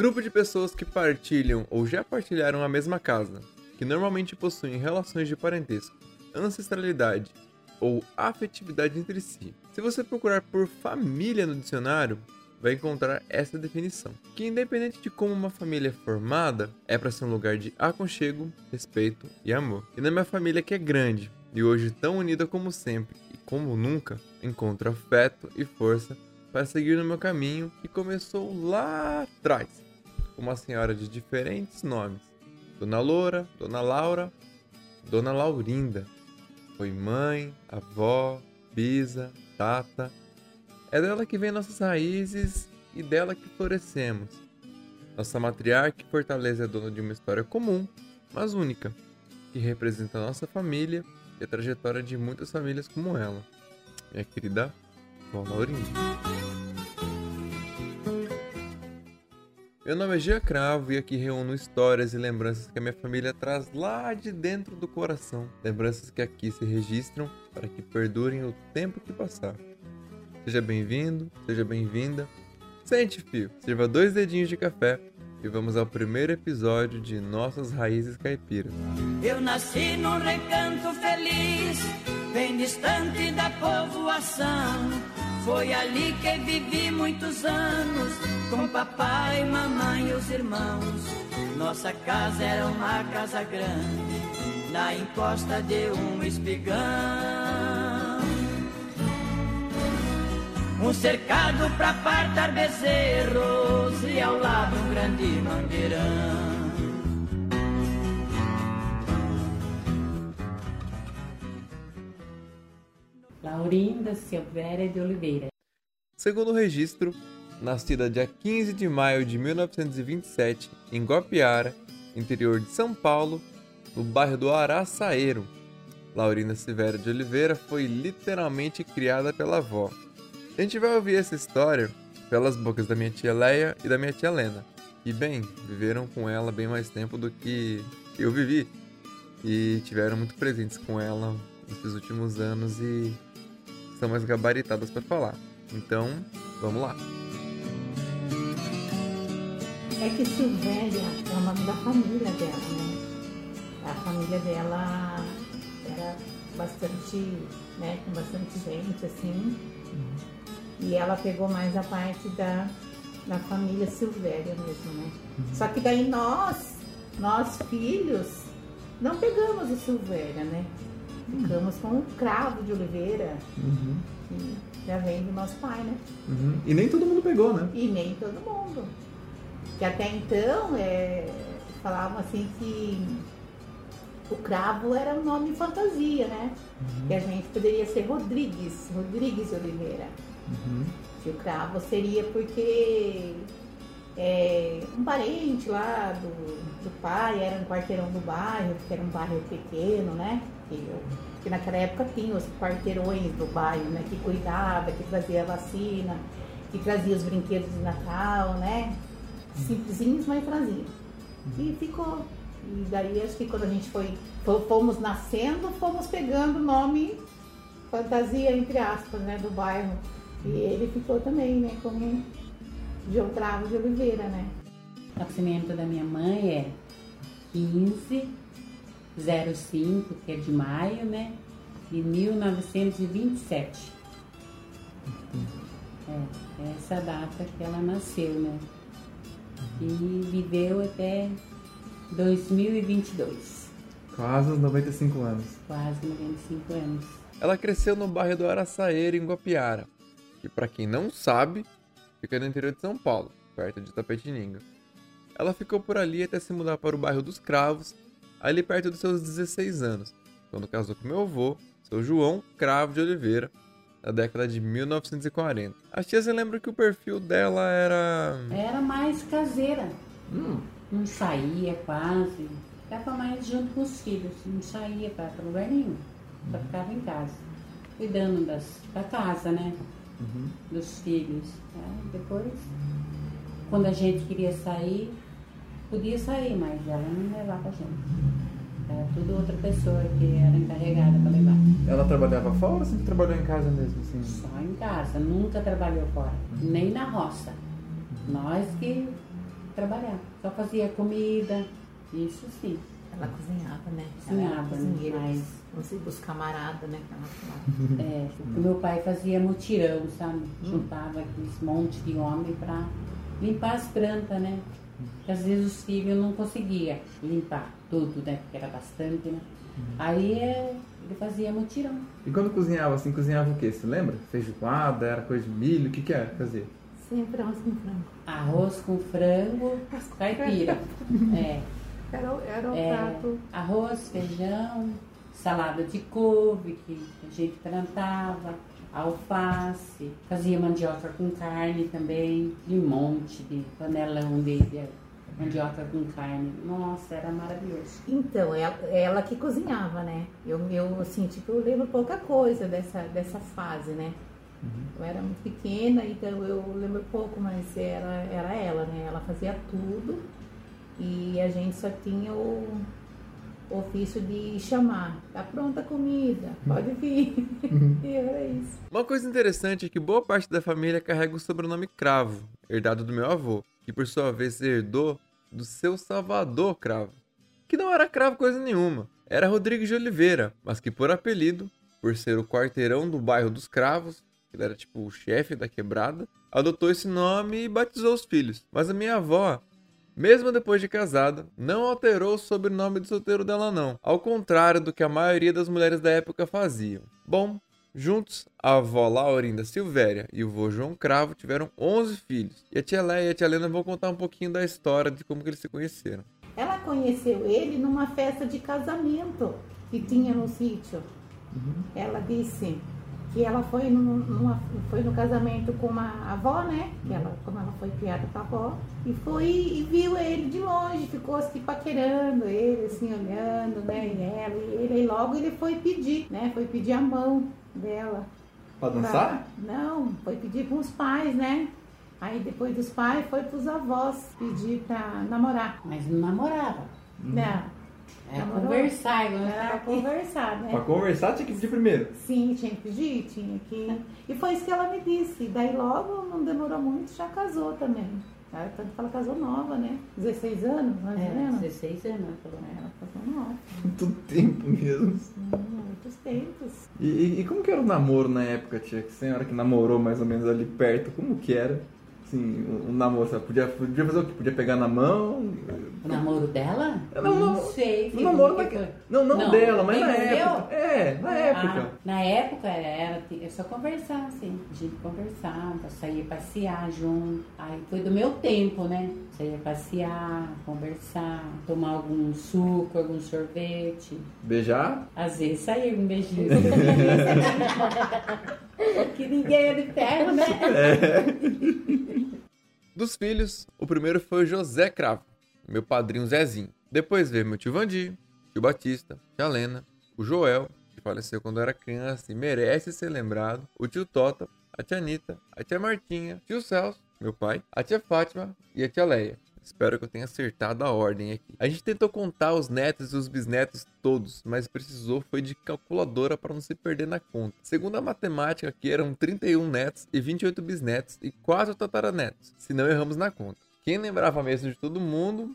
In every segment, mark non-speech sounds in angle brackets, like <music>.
Grupo de pessoas que partilham ou já partilharam a mesma casa, que normalmente possuem relações de parentesco, ancestralidade ou afetividade entre si. Se você procurar por família no dicionário, vai encontrar essa definição, que independente de como uma família é formada, é para ser um lugar de aconchego, respeito e amor. E na minha família que é grande e hoje tão unida como sempre e como nunca, encontro afeto e força para seguir no meu caminho que começou lá atrás, uma senhora de diferentes nomes: Dona Loura, Dona Laura, Dona Laurinda. Foi mãe, avó, bisa, tata é dela que vem nossas raízes e dela que florescemos. Nossa matriarca e fortaleza é dona de uma história comum, mas única, que representa a nossa família e a trajetória de muitas famílias como ela. Minha querida Vó Laurinha. Meu nome é Gia Cravo e aqui reúno histórias e lembranças que a minha família traz lá de dentro do coração. Lembranças que aqui se registram para que perdurem o tempo que passar. Seja bem-vindo, seja bem-vinda. Sente, fio, sirva dois dedinhos de café e vamos ao primeiro episódio de Nossas Raízes Caipiras. Eu nasci num recanto feliz, bem distante da povoação. Foi ali que vivi muitos anos, com papai, mamãe e os irmãos. Nossa casa era uma casa grande, na encosta de um espigão. Um cercado pra partar bezerros e ao lado um grande mangueirão. Laurinda Silvéria de Oliveira. Segundo o registro, nascida dia 15 de maio de 1927 em Guapiara, interior de São Paulo, no bairro do Araçaeiro, Laurinda Silvéria de Oliveira foi literalmente criada pela avó, a gente vai ouvir essa história pelas bocas da minha tia Leia e da minha tia Lena. E bem, viveram com ela bem mais tempo do que eu vivi. E tiveram muito presentes com ela nesses últimos anos e são mais gabaritadas para falar. Então, vamos lá. É que Silvéria é o nome da família dela, né? A família dela era bastante, né, com bastante gente, assim. Uhum. E ela pegou mais a parte da, da família Silvéria mesmo, né? Uhum. Só que daí nós, nós filhos, não pegamos o Silvéria, né? Ficamos com o cravo de oliveira, uhum. que já vem do nosso pai, né? Uhum. E nem todo mundo pegou, né? E nem todo mundo. Que até então é, falavam assim que o cravo era um nome fantasia, né? Uhum. Que a gente poderia ser Rodrigues, Rodrigues Oliveira. Uhum. Que o cravo seria porque é, um parente lá do, do pai era um quarteirão do bairro, que era um bairro pequeno, né? Que, que naquela época tinha os quarteirões do bairro, né? Que cuidava, que trazia a vacina, que trazia os brinquedos de Natal, né? Simplesinhos, mas trazia. E ficou. E daí acho que quando a gente foi, fomos nascendo, fomos pegando o nome fantasia, entre aspas, né? Do bairro. E ele ficou também, né, como João Cravo de Oliveira, né? O nascimento da minha mãe é 1505, que é de maio, né? De 1927. É, é essa data que ela nasceu, né? E viveu até 2022. Quase 95 anos. Quase 95 anos. Ela cresceu no bairro do Araçaeiro, em Guapiara que para quem não sabe, fica no interior de São Paulo, perto de Tapetininga. Ela ficou por ali até se mudar para o bairro dos Cravos, ali perto dos seus 16 anos, quando casou com meu avô, seu João Cravo de Oliveira, na década de 1940. As tias lembram que o perfil dela era. Era mais caseira. Hum. Não saía quase. Ficava mais junto com os filhos. Não saía para lugar nenhum. Só hum. ficava em casa. Cuidando das, da casa, né? uhum. dos filhos. Né? Depois, quando a gente queria sair, podia sair, mas ela não levava a gente. Era tudo outra pessoa que era encarregada para levar. Ela trabalhava fora ou sempre trabalhou em casa mesmo? Assim? Só em casa, nunca trabalhou fora, uhum. nem na roça. Nós que trabalhar. Só fazia comida, isso sim. Ela cozinhava, né? Cozinhava, ela era cozinheira, mas- Não sei, dos camaradas, né? Que ela. <laughs> É, o meu pai fazia mutirão, sabe? Juntava aqueles monte de homem pra limpar as plantas, né? Porque às vezes os filhos não conseguiam limpar tudo, né? Porque era bastante, né? Aí é, ele fazia mutirão. E quando cozinhava assim, cozinhava o quê? Você lembra? Feijoada, era coisa de milho, o que que era que fazia? Sempre arroz com frango. Arroz com frango, caipira. É, Era, o- era o é, prato. arroz, feijão, salada de couve que a gente plantava, alface, fazia mandioca com carne também, e um monte de panelão de, de mandioca com carne. Nossa, era maravilhoso. Então, ela, ela que cozinhava, né? Eu, eu, assim, tipo, eu lembro pouca coisa dessa, dessa fase, né? Eu era muito pequena, então eu lembro pouco, mas era, era ela, né? Ela fazia tudo e a gente só tinha o ofício de chamar. Tá pronta a comida, pode vir. <laughs> e era isso. Uma coisa interessante é que boa parte da família carrega o sobrenome Cravo, herdado do meu avô, que por sua vez herdou do seu Salvador Cravo, que não era cravo coisa nenhuma, era Rodrigues de Oliveira, mas que por apelido, por ser o quarteirão do bairro dos Cravos, ele era tipo o chefe da quebrada, adotou esse nome e batizou os filhos. Mas a minha avó, mesmo depois de casada, não alterou o sobrenome de solteiro dela não, ao contrário do que a maioria das mulheres da época faziam. Bom, Juntos, a avó Laurinda Silvéria e o vô João Cravo tiveram 11 filhos. E a tia Léia e a tia Helena vão contar um pouquinho da história de como que eles se conheceram. Ela conheceu ele numa festa de casamento que tinha no sítio. Ela disse que ela foi, num- numa, foi no casamento com uma avó, né? Que ela, como ela foi criada com a avó, e foi e viu ele de longe, ficou assim paquerando ele, assim, olhando, né? E ela, e ele, e logo ele foi pedir, né? Foi pedir a mão dela. Pra pra- dançar? Não, foi pedir para os pais, né? Aí depois dos pais foi para os avós pedir para namorar. Mas não namorava. Não. Namorou? conversar, igual Era era conversar, Pra né? conversar tinha que pedir primeiro. Sim, tinha que pedir, tinha que. E foi isso que ela me disse. Daí logo, não demorou muito, já casou também. Ela, tanto que ela casou nova, né? 16 anos, mais ou É, menos. 16 anos, ela falou. Ela casou nova. Muito tempo mesmo. Hum, muitos tempos. E, e- e como que era o namoro na época, tia? Que a senhora que namorou mais ou menos ali perto, como que era? Assim, o, o namoro, sabe? Podia, podia fazer o quê? Podia pegar na mão? O namoro dela? Eu não- não, não- sei. O namoro foi? Não, não, Não, dela, mas na época. meu? É, na época. Ah, na época era, é só conversar, assim. A gente conversava, saía passear junto. Aí foi do meu tempo, né? Saía passear, conversar, tomar algum suco, algum sorvete. Beijar? Às vezes saía um beijinho. <laughs> que ninguém é de ferro, né? <laughs> Dos filhos, o primeiro foi o José Cravo, meu padrinho Zezinho. Depois veio meu tio Vandir, tio Batista, tia Lena, o Joel, que faleceu quando era criança e merece ser lembrado, o tio Tota, a tia Anitta, a tia Martinha, tio Celso, meu pai, a tia Fátima e a tia Leia. Espero que eu tenha acertado a ordem aqui. A gente tentou contar os netos e os bisnetos todos, mas precisou foi de calculadora para não se perder na conta. Segundo a matemática, aqui eram 31 netos e 28 bisnetos e 4 tataranetos, se não erramos na conta. Quem lembrava mesmo de todo mundo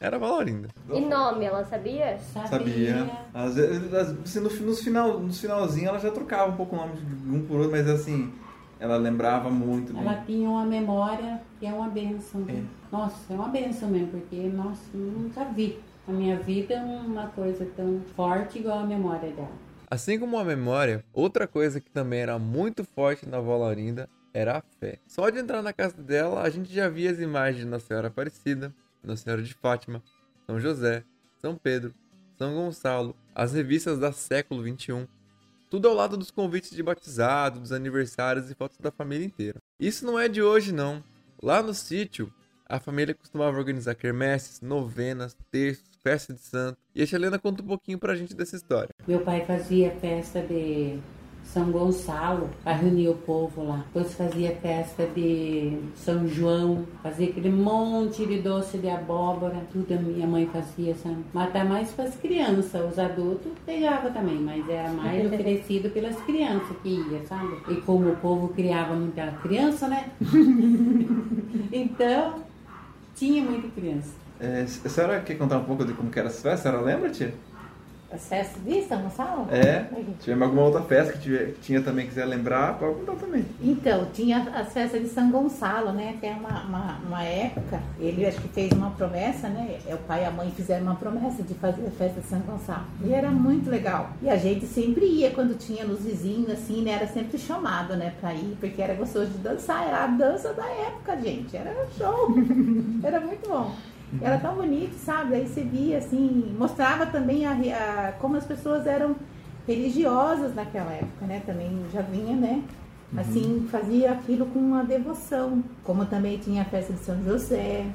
era a Valorinda. E nome, ela sabia? Sabia. Às vezes, às- assim, no, nos, final, nos finalzinho ela já trocava um pouco o nome de um por outro, mas assim, ela lembrava muito bem. Ela tinha uma memória que é uma benção. viu? Nossa, é uma benção mesmo, porque, nossa, eu nunca vi na minha vida uma coisa tão forte igual a memória dela. Assim como a memória, outra coisa que também era muito forte na avó Laurinda era a fé. Só de entrar na casa dela, a gente já via as imagens de Nossa Senhora Aparecida, Nossa Senhora de Fátima, São José, São Pedro, São Gonçalo, as revistas da século XXI. Tudo ao lado dos convites de batizado, dos aniversários e fotos da família inteira. Isso não é de hoje, não. Lá no sítio, a família costumava organizar quermesses, novenas, textos, festa de santo. E a Helena conta um pouquinho pra gente dessa história. Meu pai fazia festa de São Gonçalo para reunir o povo lá. Depois fazia festa de São João, fazia aquele monte de doce de abóbora, tudo a minha mãe fazia, sabe? Mas tá mais para as crianças, os adultos pegava também, mas era mais <laughs> oferecido pelas crianças que ia, sabe? E como o povo criava muita criança, né? <laughs> então Tinha muita criança. É, a senhora quer contar um pouco de como que era essa festa? A senhora lembra, tia? As festas de São Gonçalo? É. Tiver alguma outra festa que tiver, tinha também quiser lembrar, pode contar também. Então, tinha as festas de São Gonçalo, né? Até uma, uma, uma época, ele acho que fez uma promessa, né? O pai e a mãe fizeram uma promessa de fazer a festa de São Gonçalo. E era muito legal. E a gente sempre ia quando tinha nos vizinhos, assim, né? Era sempre chamado, né? Pra ir, porque era gostoso de dançar. Era a dança da época, gente. Era show. <laughs> era muito bom. Era tão bonito, sabe? Aí você via, assim, mostrava também a, a, como as pessoas eram religiosas naquela época, né? Também já vinha, né? Assim, fazia aquilo com uma devoção. Como também tinha a festa de São José,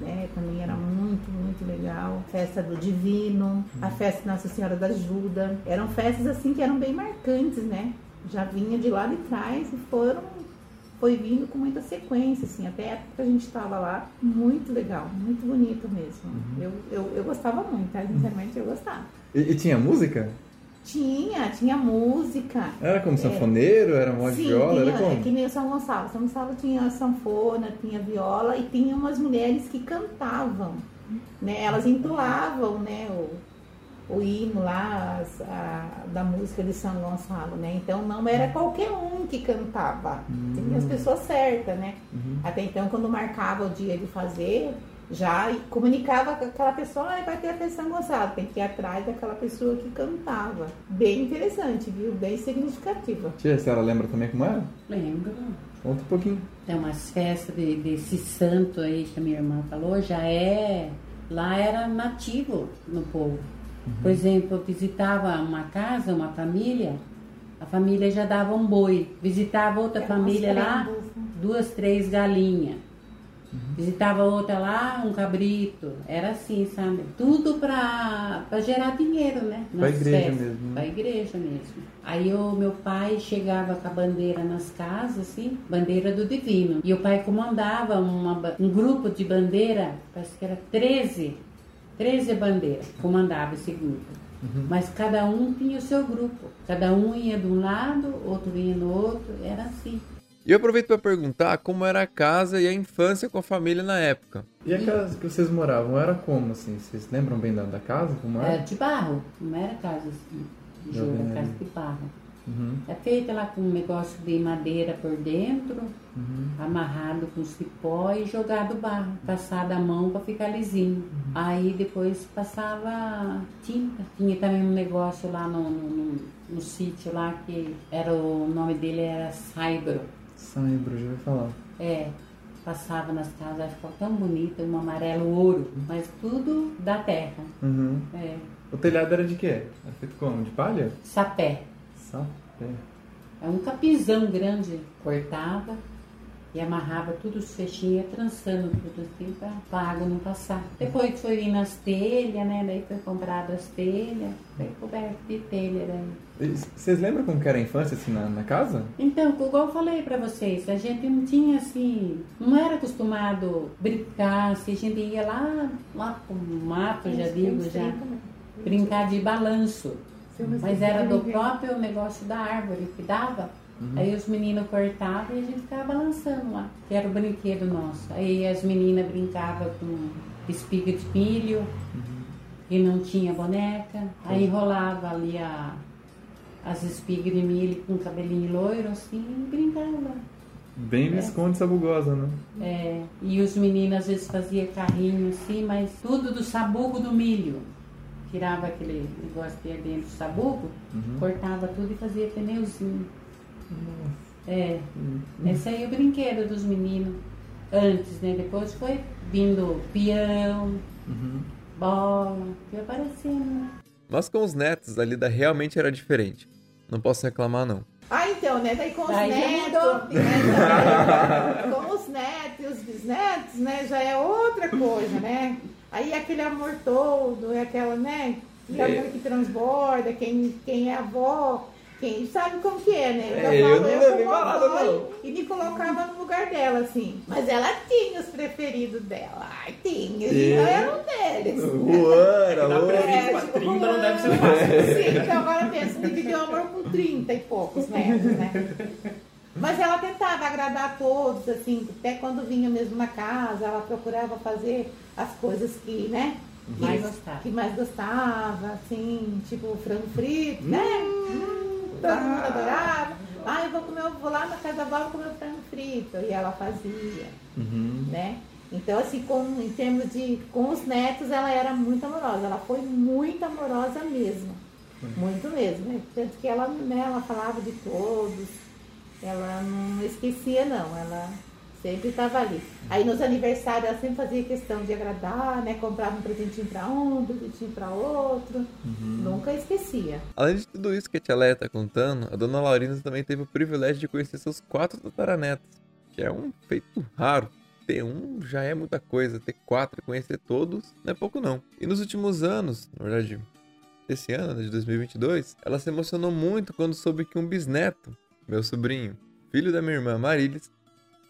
né? Também era muito, muito legal. Festa do Divino, a festa de Nossa Senhora da Ajuda. Eram festas, assim, que eram bem marcantes, né? Já vinha de lá de trás e foram foi vindo com muita sequência, assim, até a época que a gente estava lá, muito legal, muito bonito mesmo. Eu, eu, eu gostava muito, tá? sinceramente eu gostava. E, e tinha música? Tinha, tinha música. Era como sanfoneiro? Era uma Sim, viola? tinha, Era como? é que nem o São Gonçalo. São Gonçalo tinha sanfona, tinha viola e tinha umas mulheres que cantavam, né? Elas entoavam, né? O, o hino lá as- a- da música de São Gonçalo, né? Então não era qualquer um que cantava, tinha as pessoas certas, né? Até então quando marcava o dia de fazer, já comunicava com aquela pessoa, ah, vai ter a festa de São Gonçalo, tem que ir atrás daquela pessoa que cantava. Bem interessante, viu? Bem significativa. Tia, a senhora lembra também como era? Lembro. Conta um pouquinho. Tem umas festas de- desse santo aí que a minha irmã falou, já é. Lá era nativo no povo. Por exemplo, eu visitava uma casa, uma família, a família já dava um boi. Visitava outra Eram família lá, né? duas, três galinhas. Visitava outra lá, um cabrito. Era assim, sabe? Tudo pra gerar dinheiro, né? Pra Nas igreja festas. mesmo, né? Pra igreja mesmo. Aí o meu pai chegava com a bandeira nas casas, assim, bandeira do divino. E o pai comandava uma um grupo de bandeira, parece que era 13, 13 bandeiras, comandava esse grupo. Mas cada um tinha o seu grupo. Cada um ia de um lado, outro ia no outro, era assim. E eu aproveito para perguntar como era a casa e a infância com a família na época. E a casa que vocês moravam era como, assim? Vocês lembram bem da, da casa? Como Era era? de barro, não era casa assim, jogo, casa de barro. Uhum, É feita lá com um negócio de madeira por dentro, uhum. amarrado com cipó e jogado barro, passado a mão para ficar lisinho. Aí depois passava tinta. Tinha também um negócio lá no, no, no- no sítio lá que era o nome dele era Saibro. Saibro, já ouvi falar. É, passava nas casas, ficou tão bonita, um amarelo ouro, mas tudo da terra. Uhum. É, O telhado era de quê? Era feito como? De palha? sapé. Sapé. É um capizão grande, cortava e amarrava tudo os fechinhos, ia trançando tudo assim para a água não passar. Depois foi vindo as telhas, né? Daí foi comprado as telhas, foi coberto de telha daí. Vocês lembram como que era a infância, assim, na, na casa? Então, igual eu falei pra vocês, a gente não tinha assim, não era acostumado brincar, assim, a gente ia lá, lá pro mato, já digo, já, brincar de balanço. Mas era do próprio negócio da árvore que dava. Aí os meninos cortavam e a gente ficava balançando lá, que era o brinquedo nosso. Aí as meninas brincavam com espiga de milho, e não tinha boneca. Aí enrolava ali a, as espigas de milho com cabelinho loiro, assim, e brincava. Bem Visconde Sabugosa, né? É, e os meninos às vezes faziam carrinho assim, mas tudo do sabugo do milho. Tirava aquele negócio que ia dentro do sabugo, cortava tudo e fazia pneuzinho. É, esse aí é o brinquedo dos meninos. Antes, né? Depois foi vindo peão, bola, foi aparecendo, né? Mas com os netos, a lida realmente era diferente. Não posso reclamar, não. Ah, então, né? Daí com os Daí netos, né, com os netos e os bisnetos, né? Já é outra coisa, né? Aí aquele amor todo, é aquela, né? Que amor que transborda, quem, quem é avó, quem sabe como que é, né? É, eu não levei como balada, avó, não. E me colocava no lugar dela, assim. Mas ela tinha os preferidos dela. Ai, tinha. E eu era um deles. Ruana, Dá pra É, tipo, 30 não deve ser fácil. Sim, então agora pensa, dividir o amor com 30 e poucos netos, né? Mas ela tentava agradar a todos, assim, até quando vinha mesmo na casa, ela procurava fazer as coisas que, né? Que Mais gostava. Que mais gostava, assim, tipo frango frito, né? Hum, todo mundo adorava. Ah, eu vou comer, eu vou lá na casa da avó comer o frango frito. E ela fazia, Uhum. né? Então, assim, com, em termos de. Com os netos, ela era muito amorosa. Ela foi muito amorosa mesmo. Muito mesmo. Né? Tanto que ela, né, ela falava de todos. Ela não esquecia, não. Ela sempre estava ali. Aí nos aniversários ela sempre fazia questão de agradar, né? Comprava um presentinho para um, um presentinho para outro. Nunca esquecia. Além de tudo isso que a tia Leia tá contando, a dona Laurina também teve o privilégio de conhecer seus quatro tataranetos, que é um feito raro. Ter um já é muita coisa, ter quatro e conhecer todos não é pouco não. E nos últimos anos, na verdade, esse ano, né, de 2022, ela se emocionou muito quando soube que um bisneto, meu sobrinho, filho da minha irmã Marilis,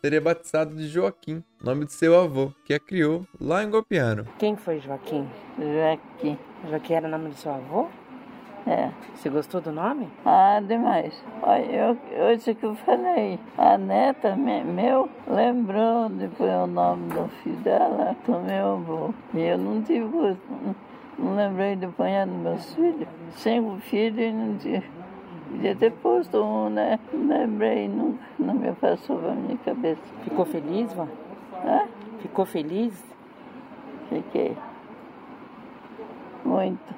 seria batizado de Joaquim, nome de seu avô, que a criou lá em Gopiano. Quem foi Joaquim? Joaquim. Joaquim era o nome do seu avô? É. Você gostou do nome? Ah, demais. Olha, eu, hoje que eu falei, a neta me- meu lembrou de pôr o nome do filho dela com meu avô. E eu não tive gosto, não, não lembrei de pôr nos meus filhos. Cinco filhos e não tive. Podia ter posto um, né? Não lembrei, nunca, não me passou pra minha cabeça. Ficou feliz, vó? Hã? Ficou feliz? Fiquei. Muito.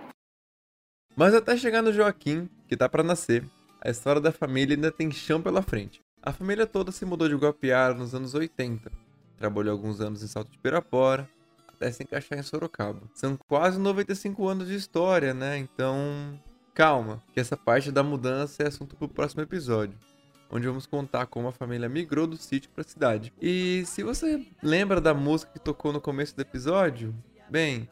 Mas até chegar no Joaquim, que tá pra nascer, a história da família ainda tem chão pela frente. A família toda se mudou de Guapiara nos anos 80. Trabalhou alguns anos em Salto de Pirapora, até se encaixar em Sorocaba. São quase 95 anos de história, né? Então, calma, que essa parte da mudança é assunto pro próximo episódio. Onde vamos contar como a família migrou do sítio pra cidade. E se você lembra da música que tocou no começo do episódio, bem,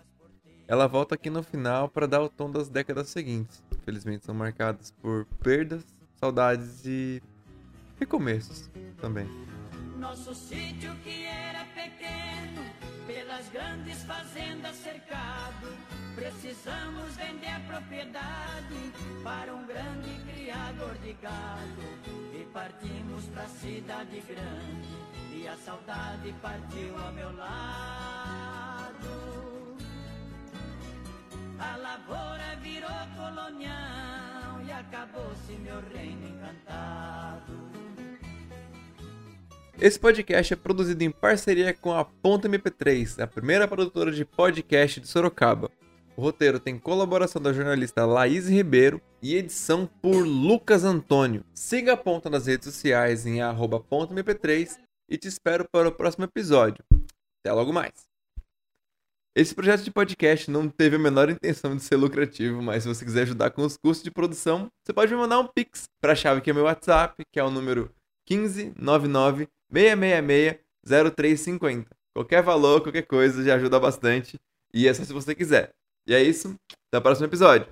ela volta aqui no final para dar o tom das décadas seguintes. Infelizmente são marcadas por perdas, saudades e recomeços também. Nosso sítio que era pequeno, pelas grandes fazendas cercado, precisamos vender a propriedade para um grande criador de gado. E partimos pra cidade grande, e a saudade partiu ao meu lado. A lavoura virou colonial e acabou-se meu reino encantado. Esse podcast é produzido em parceria com a Ponta MP3, a primeira produtora de podcast de Sorocaba. O roteiro tem colaboração da jornalista Laís Ribeiro e edição por Lucas Antônio. Siga a Ponta nas redes sociais em arroba Ponta MP3 e te espero para o próximo episódio. Até logo mais! Esse projeto de podcast não teve a menor intenção de ser lucrativo, mas se você quiser ajudar com os custos de produção, você pode me mandar um pix para a chave que é meu WhatsApp, que é o número 1599 666 0350. Qualquer valor, qualquer coisa já ajuda bastante. E é só se você quiser. E é isso. Até o próximo episódio.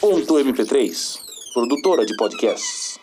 Ponto MP3, produtora de podcasts.